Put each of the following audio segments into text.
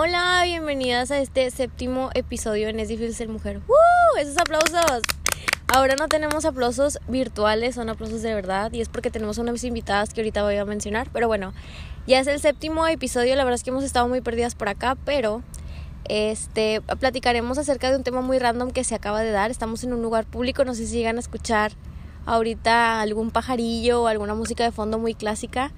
Hola, bienvenidas a este séptimo episodio en Es difícil ser mujer. ¡Uh! Esos aplausos. Ahora no tenemos aplausos virtuales, son aplausos de verdad y es porque tenemos unas invitadas que ahorita voy a mencionar, pero bueno, ya es el séptimo episodio, la verdad es que hemos estado muy perdidas por acá, pero este platicaremos acerca de un tema muy random que se acaba de dar. Estamos en un lugar público, no sé si llegan a escuchar ahorita algún pajarillo o alguna música de fondo muy clásica.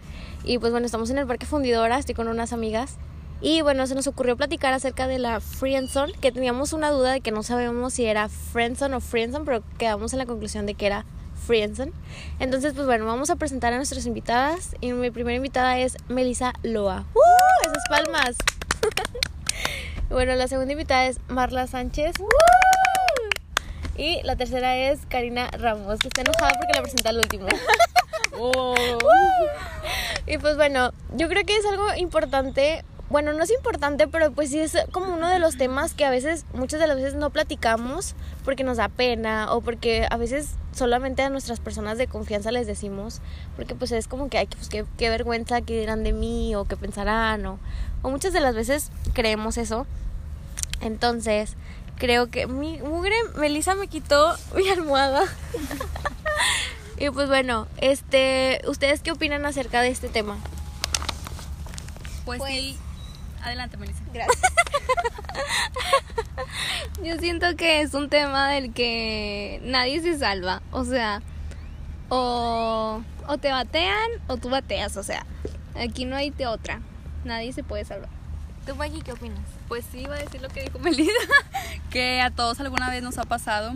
Y pues bueno, estamos en el Parque Fundidora, estoy con unas amigas. Y bueno, se nos ocurrió platicar acerca de la Friendzone, que teníamos una duda de que no sabemos si era Friendzone o Friendzone, pero quedamos en la conclusión de que era Friendzone. Entonces, pues bueno, vamos a presentar a nuestras invitadas. Y mi primera invitada es Melissa Loa. ¡Uh! Esas palmas. bueno, la segunda invitada es Marla Sánchez. Y la tercera es Karina Ramos, que está enojada porque la presenta al último. Oh. Y pues bueno, yo creo que es algo importante. Bueno, no es importante, pero pues sí es como uno de los temas que a veces, muchas de las veces no platicamos porque nos da pena o porque a veces solamente a nuestras personas de confianza les decimos, porque pues es como que, hay pues qué, qué vergüenza que dirán de mí o qué pensarán o, o muchas de las veces creemos eso. Entonces, creo que mi mugre Melissa me quitó mi almohada. y pues bueno, este, ¿ustedes qué opinan acerca de este tema? Pues, Pues- sí. Adelante, Melissa. Gracias. Yo siento que es un tema del que nadie se salva. O sea, o, o te batean o tú bateas. O sea, aquí no hay de otra. Nadie se puede salvar. ¿Tú, Maggie, qué opinas? Pues sí, iba a decir lo que dijo Melissa, que a todos alguna vez nos ha pasado,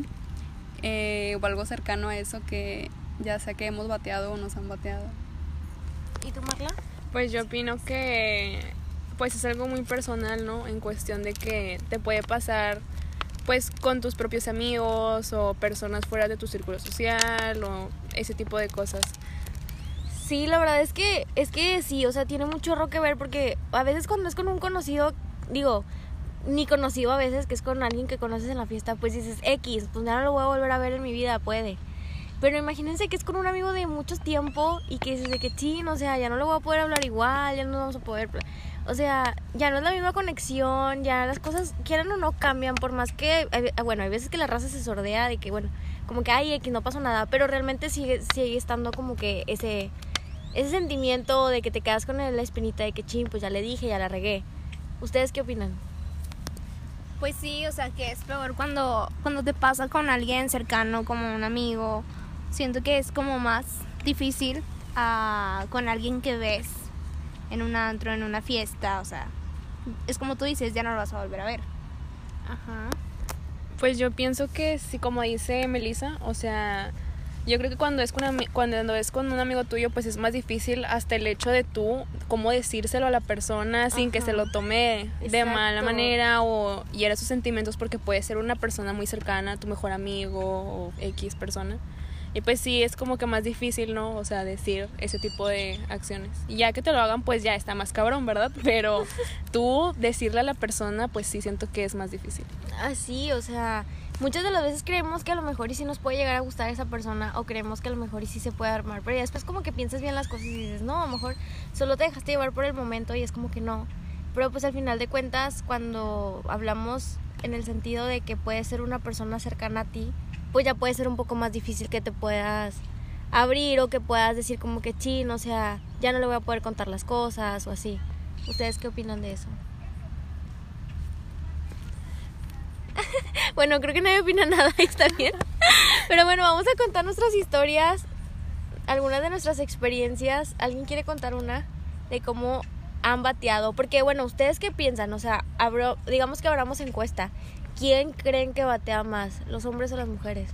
eh, o algo cercano a eso, que ya sea que hemos bateado o nos han bateado. ¿Y tú, Marla? Pues yo opino que pues es algo muy personal, ¿no? En cuestión de que te puede pasar pues con tus propios amigos o personas fuera de tu círculo social o ese tipo de cosas. Sí, la verdad es que es que sí, o sea, tiene mucho chorro que ver porque a veces cuando es con un conocido, digo, ni conocido a veces, que es con alguien que conoces en la fiesta, pues dices X, pues ya no lo voy a volver a ver en mi vida, puede. Pero imagínense que es con un amigo de mucho tiempo y que dices de que chin, o sea, ya no lo voy a poder hablar igual, ya no vamos a poder. O sea, ya no es la misma conexión, ya las cosas, quieran o no, cambian, por más que, hay ve- bueno, hay veces que la raza se sordea de que, bueno, como que, ay, X, no pasó nada, pero realmente sigue, sigue estando como que ese, ese sentimiento de que te quedas con la espinita de que, chin, pues ya le dije, ya la regué. ¿Ustedes qué opinan? Pues sí, o sea que es peor cuando, cuando te pasa con alguien cercano, como un amigo. Siento que es como más difícil ah, con alguien que ves en un antro, en una fiesta. O sea, es como tú dices, ya no lo vas a volver a ver. Ajá. Pues yo pienso que sí, como dice Melissa, o sea, yo creo que cuando es con cuando es con un amigo tuyo, pues es más difícil hasta el hecho de tú cómo decírselo a la persona sin que se lo tome de mala manera o hiera sus sentimientos porque puede ser una persona muy cercana, tu mejor amigo o X persona. Y pues sí, es como que más difícil, ¿no? O sea, decir ese tipo de acciones. Y ya que te lo hagan, pues ya está más cabrón, ¿verdad? Pero tú decirle a la persona, pues sí siento que es más difícil. Así, o sea, muchas de las veces creemos que a lo mejor y sí nos puede llegar a gustar esa persona o creemos que a lo mejor y sí se puede armar, pero ya después como que piensas bien las cosas y dices, no, a lo mejor solo te dejaste llevar por el momento y es como que no. Pero pues al final de cuentas, cuando hablamos en el sentido de que puede ser una persona cercana a ti, pues ya puede ser un poco más difícil que te puedas abrir o que puedas decir como que chin, o sea, ya no le voy a poder contar las cosas o así. ¿Ustedes qué opinan de eso? Bueno, creo que nadie opina nada, está bien. Pero bueno, vamos a contar nuestras historias, algunas de nuestras experiencias. ¿Alguien quiere contar una de cómo han bateado? Porque bueno, ¿ustedes qué piensan? O sea, abro, digamos que abramos encuesta. ¿Quién creen que batea más, los hombres o las mujeres?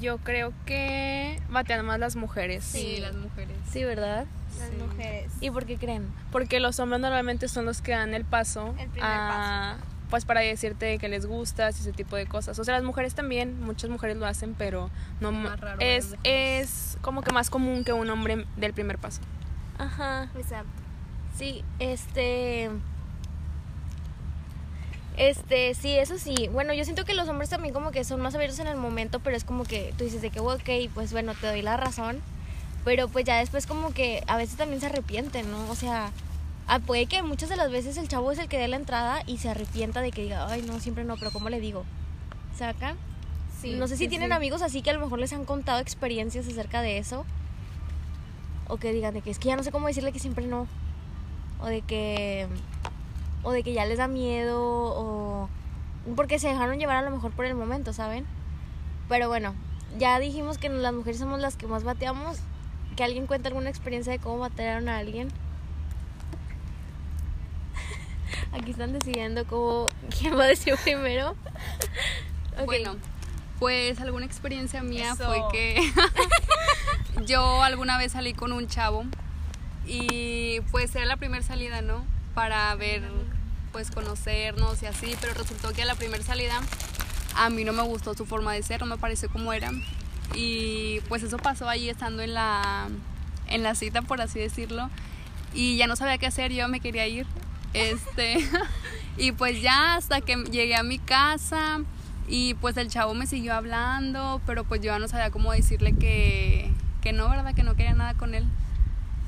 Yo creo que batean más las mujeres. Sí, las mujeres. Sí, ¿verdad? Las Sí. mujeres. ¿Y por qué creen? Porque los hombres normalmente son los que dan el paso. El primer a- Pues para decirte que les gustas y ese tipo de cosas. O sea, las mujeres también, muchas mujeres lo hacen, pero no Es más raro es, es como que más común que un hombre del primer paso. Ajá. Exacto. Sí, este. Este, sí, eso sí. Bueno, yo siento que los hombres también como que son más abiertos en el momento, pero es como que tú dices de que, ok, pues bueno, te doy la razón. Pero pues ya después como que a veces también se arrepienten, ¿no? O sea, ah, puede que muchas de las veces el chavo es el que dé la entrada y se arrepienta de que diga, ay, no, siempre no, pero ¿cómo le digo? ¿Sacan? no sé si sí, tienen sí. amigos así que a lo mejor les han contado experiencias acerca de eso. O que digan de que es que ya no sé cómo decirle que siempre no. O de que. O de que ya les da miedo. O. Porque se dejaron llevar a lo mejor por el momento, ¿saben? Pero bueno, ya dijimos que las mujeres somos las que más bateamos. Que alguien cuente alguna experiencia de cómo batearon a alguien. Aquí están decidiendo cómo, quién va a decir primero. Bueno, pues alguna experiencia mía Eso. fue que yo alguna vez salí con un chavo y pues era la primera salida, ¿no? Para ver, pues conocernos y así, pero resultó que a la primera salida a mí no me gustó su forma de ser, no me pareció como era. Y pues eso pasó ahí estando en la, en la cita, por así decirlo. Y ya no sabía qué hacer, yo me quería ir. Este, y pues ya hasta que llegué a mi casa y pues el chavo me siguió hablando, pero pues yo ya no sabía cómo decirle que, que no, ¿verdad? Que no quería nada con él.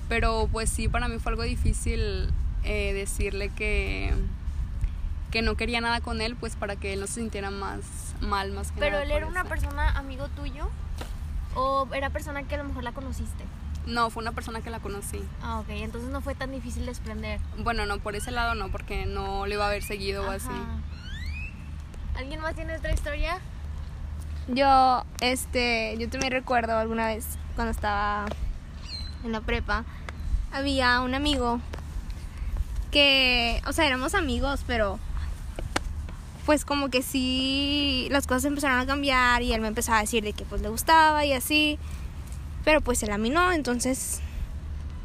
Pero pues sí, para mí fue algo difícil eh, decirle que, que no quería nada con él, pues para que él no se sintiera más mal, más que Pero nada él era una eso. persona amigo tuyo o era persona que a lo mejor la conociste. No, fue una persona que la conocí. Ah, ok, entonces no fue tan difícil desprender. Bueno, no, por ese lado no, porque no le iba a haber seguido o así. ¿Alguien más tiene otra historia? Yo, este, yo también recuerdo alguna vez cuando estaba en la prepa, había un amigo que, o sea, éramos amigos, pero pues como que sí, las cosas empezaron a cambiar y él me empezaba a decir de que pues le gustaba y así, pero pues él a mí no, entonces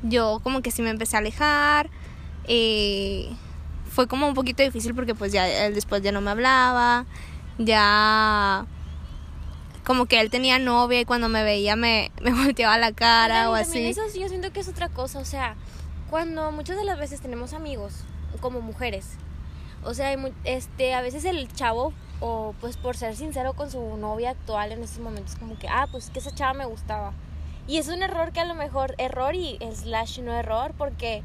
yo como que sí me empecé a alejar, eh, fue como un poquito difícil porque pues ya él después ya no me hablaba, ya como que él tenía novia y cuando me veía me, me volteaba la cara o así. Eso sí, yo siento que es otra cosa. O sea, cuando muchas de las veces tenemos amigos como mujeres, o sea, este, a veces el chavo, o pues por ser sincero con su novia actual en estos momentos, como que, ah, pues que esa chava me gustaba. Y es un error que a lo mejor, error y slash no error, porque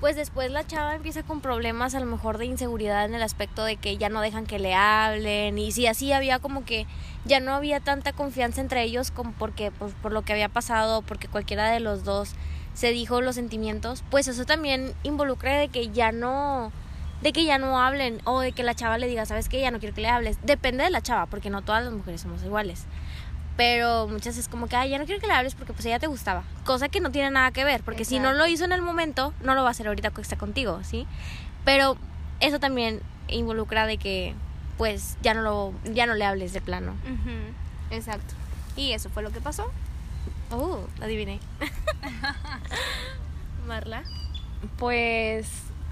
pues después la chava empieza con problemas a lo mejor de inseguridad en el aspecto de que ya no dejan que le hablen y si así había como que ya no había tanta confianza entre ellos como porque pues, por lo que había pasado porque cualquiera de los dos se dijo los sentimientos pues eso también involucra de que ya no de que ya no hablen o de que la chava le diga sabes que ya no quiero que le hables depende de la chava porque no todas las mujeres somos iguales. Pero muchas es como que Ay, ya no quiero que le hables porque pues ella te gustaba cosa que no tiene nada que ver porque si no lo hizo en el momento no lo va a hacer ahorita que está contigo sí pero eso también involucra de que pues ya no lo ya no le hables de plano. Exacto. Y eso fue lo que pasó. oh adiviné Marla Pues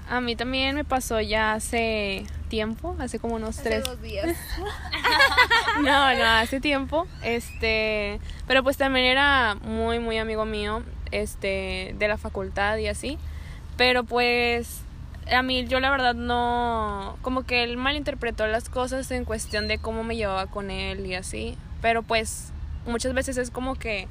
a mí también me pasó ya hace tiempo, hace como unos tres, dos días. No, no, hace tiempo. Este, pero pues también era muy, muy amigo mío, este, de la facultad y así. Pero pues a mí yo la verdad no, como que él malinterpretó las cosas en cuestión de cómo me llevaba con él y así. Pero pues muchas veces es como que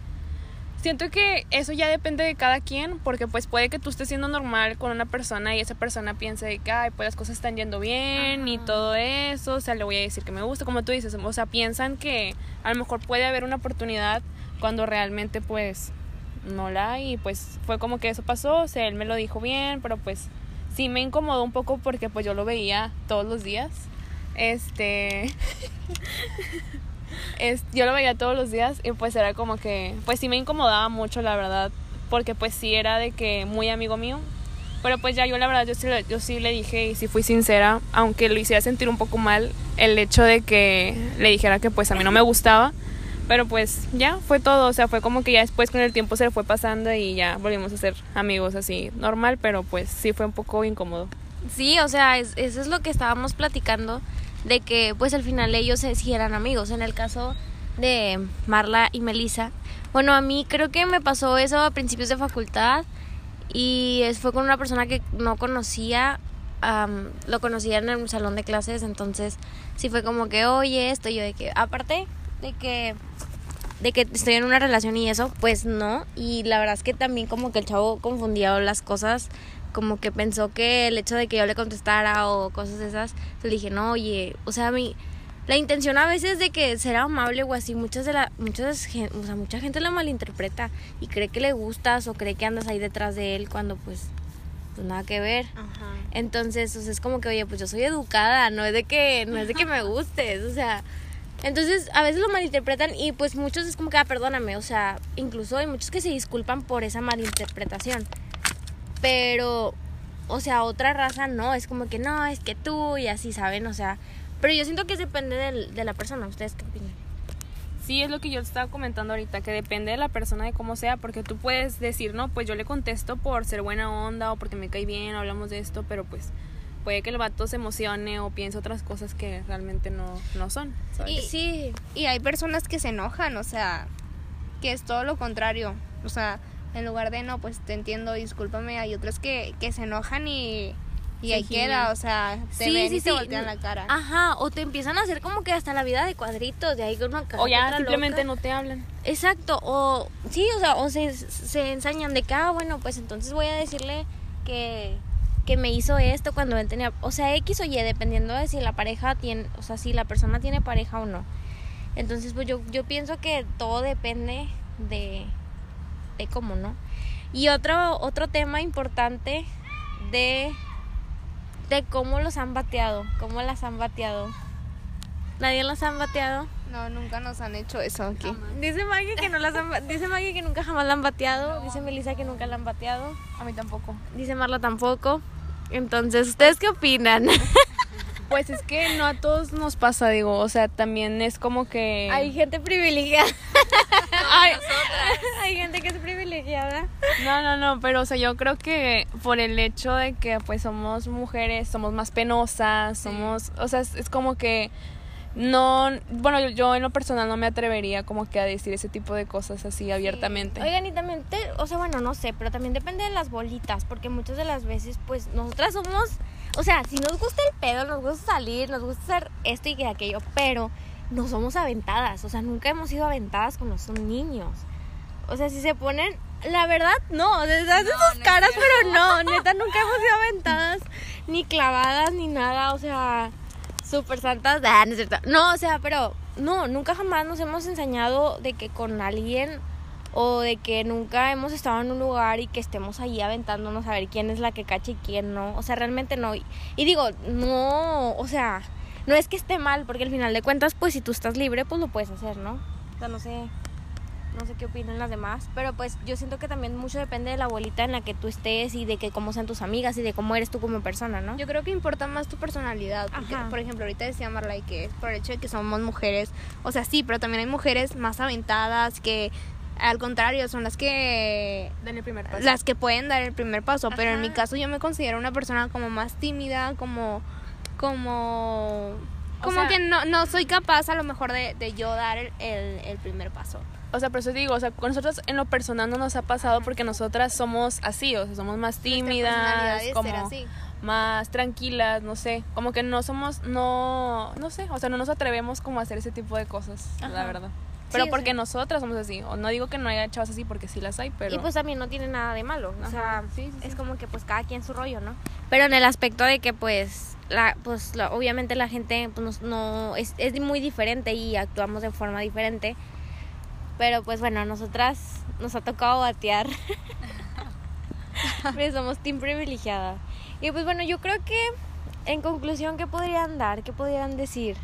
siento que eso ya depende de cada quien, porque pues puede que tú estés siendo normal con una persona y esa persona piense de que, ay, pues las cosas están yendo bien y todo eso, o sea, le voy a decir que me gusta, como tú dices, o sea, piensan que a lo mejor puede haber una oportunidad cuando realmente pues no la hay y pues fue como que eso pasó, o sea, él me lo dijo bien, pero pues sí me incomodó un poco porque pues yo lo veía todos los días. Este es, yo lo veía todos los días y pues era como que, pues sí me incomodaba mucho, la verdad, porque pues sí era de que muy amigo mío. Pero pues ya yo la verdad, yo sí, yo sí le dije y sí fui sincera, aunque lo hiciera sentir un poco mal el hecho de que le dijera que pues a mí no me gustaba. Pero pues ya fue todo, o sea, fue como que ya después con el tiempo se le fue pasando y ya volvimos a ser amigos así normal, pero pues sí fue un poco incómodo. Sí, o sea, es- eso es lo que estábamos platicando, de que pues al final ellos se- sí eran amigos. En el caso de Marla y Melissa, bueno, a mí creo que me pasó eso a principios de facultad y fue con una persona que no conocía, am, lo conocía en el salón de clases, entonces sí fue como que, oye, esto, yo de que, aparte de que de que estoy en una relación y eso, pues no. Y la verdad es que también como que el chavo confundía las cosas como que pensó que el hecho de que yo le contestara o cosas de esas, le dije, no, oye, o sea, mi, la intención a veces de que ser amable o así, muchas de la, muchas, o sea, mucha gente la malinterpreta y cree que le gustas o cree que andas ahí detrás de él cuando pues, pues nada que ver. Ajá. Entonces, o sea, es como que, oye, pues yo soy educada, no es de que, no es de que me gustes, o sea. Entonces, a veces lo malinterpretan y pues muchos es como que, ah, perdóname, o sea, incluso hay muchos que se disculpan por esa malinterpretación. Pero, o sea, otra raza no, es como que no, es que tú y así, ¿saben? O sea, pero yo siento que depende del- de la persona, ¿ustedes qué opinan? Sí, es lo que yo estaba comentando ahorita, que depende de la persona de cómo sea, porque tú puedes decir, no, pues yo le contesto por ser buena onda o porque me cae bien, hablamos de esto, pero pues puede que el vato se emocione o piense otras cosas que realmente no, no son. ¿sabes? Y- Sí, Y hay personas que se enojan, o sea, que es todo lo contrario. O sea, en lugar de no, pues te entiendo, discúlpame, hay otros que, que se enojan y, y Se ahí queda, o sea, te sí, ven sí, y te sí. voltean la cara. Ajá, o te empiezan a hacer como que hasta la vida de cuadritos, de ahí con una o ya otra simplemente loca. no te hablan. Exacto, o sí, o sea, o se, se ensañan de que, ah, bueno, pues entonces voy a decirle que, que me hizo esto cuando él tenía, o sea, X o Y, dependiendo de si la pareja tiene, o sea, si la persona tiene pareja o no. Entonces, pues yo, yo pienso que todo depende de, de cómo, ¿no? Y otro, otro tema importante de, de cómo los han bateado, cómo las han bateado. ¿Nadie las han bateado? No, nunca nos han hecho eso aquí. Dice Maggie que no las han, dice Maggie que nunca jamás la han bateado, dice Melissa que nunca la han bateado, A mí tampoco. dice Marla tampoco. Entonces, ¿ustedes qué opinan? Pues es que no a todos nos pasa, digo, o sea, también es como que... Hay gente privilegiada. Ay, Hay gente que es privilegiada. No, no, no, pero o sea, yo creo que por el hecho de que pues somos mujeres, somos más penosas, somos, o sea, es, es como que no, bueno, yo, yo en lo personal no me atrevería como que a decir ese tipo de cosas así abiertamente. Oigan, y también, te- o sea, bueno, no sé, pero también depende de las bolitas, porque muchas de las veces, pues, nosotras somos, o sea, si nos gusta el pedo, nos gusta salir, nos gusta hacer esto y que aquello, pero no somos aventadas, o sea, nunca hemos sido aventadas cuando son niños. O sea, si se ponen, la verdad, no, o sea, hacen No, sus caras, pero no, neta, nunca hemos sido aventadas, ni clavadas, ni nada, o sea, súper santas, ah, no es cierto. No, o sea, pero no, nunca jamás nos hemos enseñado de que con alguien o de que nunca hemos estado en un lugar y que estemos ahí aventándonos a ver quién es la que cacha y quién no. O sea, realmente no. Y, y digo, no, o sea, no es que esté mal, porque al final de cuentas, pues si tú estás libre, pues lo puedes hacer, ¿no? O sea, no sé, no sé qué opinan las demás, pero pues yo siento que también mucho depende de la abuelita en la que tú estés y de que cómo sean tus amigas y de cómo eres tú como persona, ¿no? Yo creo que importa más tu personalidad. Porque, por ejemplo, ahorita decía Marley que por el hecho de que somos mujeres, o sea, sí, pero también hay mujeres más aventadas que, al contrario, son las que Den el primer paso. las que pueden dar el primer paso. Pero en mi caso, yo me considero una persona como más tímida, como, como, como sea- que no, no soy capaz a lo mejor de, de yo dar el, el, el primer paso. O sea, por eso digo, o sea, con nosotros en lo personal no nos ha pasado porque nosotras somos así, o sea, somos más tímidas, como así. más tranquilas, no sé, como que no somos, no, no sé, o sea, no nos atrevemos como a hacer ese tipo de cosas, la verdad. Pero Sí, porque nosotras somos así, o no digo que no haya chavas así porque sí las hay, pero... Y pues también no tiene nada de malo. O sea, sí, sí, es como que pues cada quien su rollo, ¿no? Pero en el aspecto de que pues la pues la- obviamente la gente pues no es, es muy diferente y actuamos de forma diferente. Pero pues bueno, a nosotras nos ha tocado batear. Pues somos team privilegiada. Y pues bueno, yo creo que en conclusión ¿qué podrían dar? ¿Qué podrían decir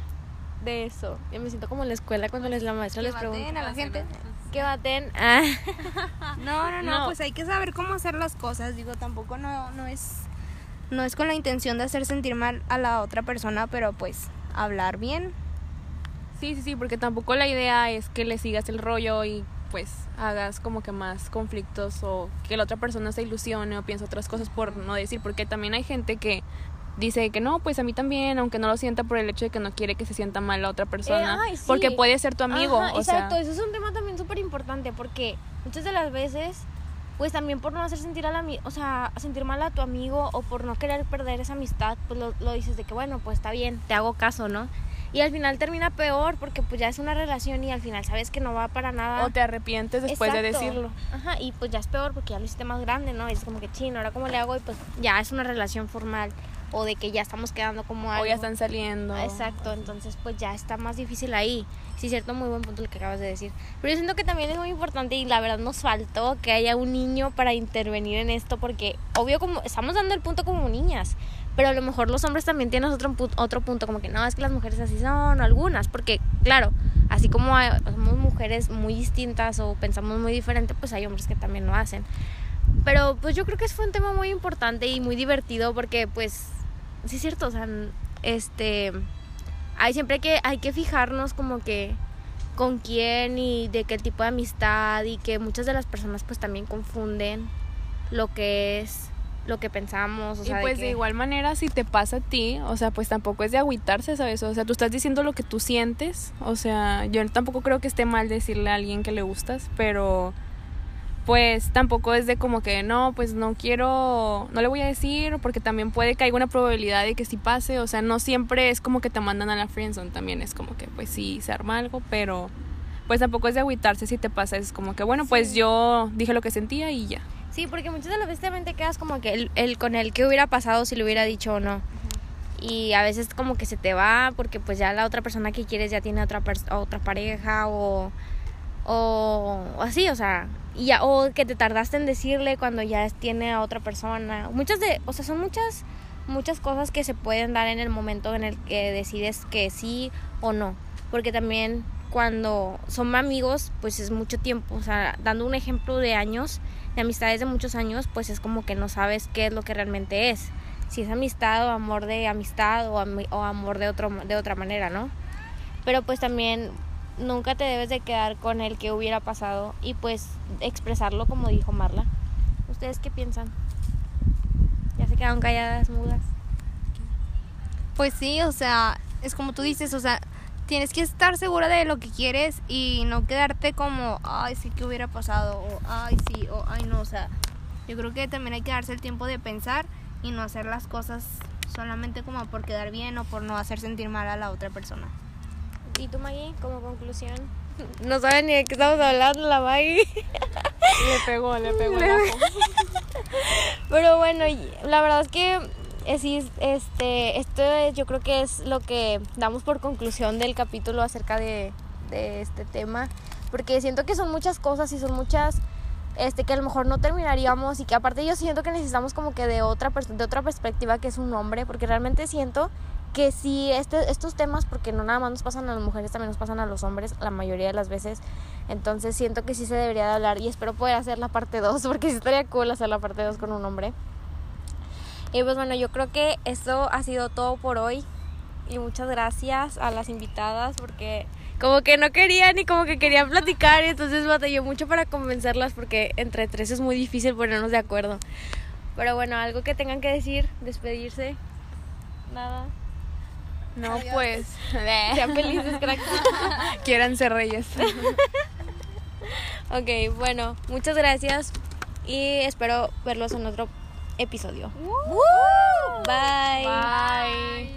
de eso? Yo me siento como en la escuela cuando les la maestra les pregunta baten a la gente. que baten. Ah. No, no, no, No. pues hay que saber cómo hacer las cosas. Digo, tampoco no, no es no es con la intención de hacer sentir mal a la otra persona, pero pues hablar bien. Sí, sí, sí, porque tampoco la idea es que le sigas el rollo y pues hagas como que más conflictos o que la otra persona se ilusione o piense otras cosas por no decir, porque también hay gente que dice que no, pues a mí también, aunque no lo sienta por el hecho de que no quiere que se sienta mal la otra persona, Eh, ay, sí. porque puede ser tu amigo, Ajá, o exacto, sea, eso es un tema también súper importante porque muchas de las veces, pues también por no hacer sentir a la, o sea, sentir mal a tu amigo o por no querer perder esa amistad, pues lo, lo dices de que bueno, pues está bien, te hago caso, ¿no? Y al final termina peor porque pues ya es una relación y al final sabes que no va para nada. O te arrepientes después de decirlo. Ajá, y pues ya es peor porque ya lo hiciste más grande, ¿no? Y es como que chino, ahora cómo le hago y pues ya es una relación formal o de que ya estamos quedando como algo. O ya están saliendo. Exacto, entonces pues ya está más difícil ahí. Sí, cierto, muy buen punto lo que acabas de decir. Pero yo siento que también es muy importante y la verdad nos faltó que haya un niño para intervenir en esto porque obvio como estamos dando el punto como niñas, pero a lo mejor los hombres también tienen otro, otro punto como que no, es que las mujeres así son, algunas, porque claro, así como hay- somos mujeres muy distintas o pensamos muy diferente, pues hay hombres que también lo hacen. Pero pues yo creo que fue un tema muy importante y muy divertido porque pues sí es cierto, o sea, este hay siempre que hay que fijarnos como que con quién y de qué tipo de amistad y que muchas de las personas pues también confunden lo que es lo que pensamos, o sea, y pues de, que- igual manera, si te pasa a ti, o sea, pues tampoco es de agüitarse, ¿sabes? O sea, tú estás diciendo lo que tú sientes. O sea, yo tampoco creo que esté mal decirle a alguien que le gustas, pero pues tampoco es de como que no, pues no quiero, no le voy a decir, porque también puede que haya una probabilidad de que sí pase. O sea, no siempre es como que te mandan a la friendzone, también es como que pues sí se arma algo, pero pues tampoco es de agüitarse si te pasa, es como que bueno, pues yo dije lo que sentía y ya. Sí, porque muchas de las veces también te quedas como que el, el con el que hubiera pasado si lo hubiera dicho o no. Y a veces como que se te va porque pues ya la otra persona que quieres ya tiene otra otra pareja o o así, o sea, ya o que te tardaste en decirle cuando ya tiene a otra persona. Muchas de, o sea, son muchas muchas cosas que se pueden dar en el momento en el que decides que sí o no, porque también cuando son amigos, pues es mucho tiempo, o sea, dando un ejemplo de años, de amistades de muchos años, pues es como que no sabes qué es lo que realmente es. Si es amistad o amor de amistad o, o amor de, otro, de otra manera, ¿no? Pero pues también nunca te debes de quedar con el que hubiera pasado y pues expresarlo como dijo Marla. ¿Ustedes qué piensan? Ya se quedaron calladas, mudas. Pues sí, o sea, es como tú dices, o sea, tienes que estar segura de lo que quieres y no quedarte como, ay, sí que hubiera pasado, o ay, sí, o ay, no, o sea, yo creo que también hay que darse el tiempo de pensar y no hacer las cosas solamente como por quedar bien o por no hacer sentir mal a la otra persona. ¿Y tú, Maggie, como conclusión? No saben ni de qué estamos hablando, la Maggie. Le pegó, le pegó el ajo. Pero bueno, la verdad es que eh, sí, este, esto es- yo creo que es lo que damos por conclusión del capítulo acerca de, de este tema, porque siento que son muchas cosas y son muchas este que a lo mejor no terminaríamos y que aparte yo siento que necesitamos como que de otra pers- de otra perspectiva que es un hombre, porque realmente siento que sí este, estos temas porque no nada más nos pasan a las mujeres, también nos pasan a los hombres la mayoría de las veces. Entonces siento que sí se debería de hablar y espero poder hacer la parte 2 porque sí estaría cool hacer la parte 2 con un hombre. Y pues bueno, yo creo que esto ha sido todo por hoy. Y muchas gracias a las invitadas porque como que no querían y como que querían platicar y entonces batallé mucho para convencerlas porque entre tres es muy difícil ponernos de acuerdo. Pero bueno, algo que tengan que decir, despedirse. Nada. No, pues. Sean felices, cracks. Quieran ser reyes. Ok, bueno, muchas gracias y espero verlos en otro episodio. Bye. Bye.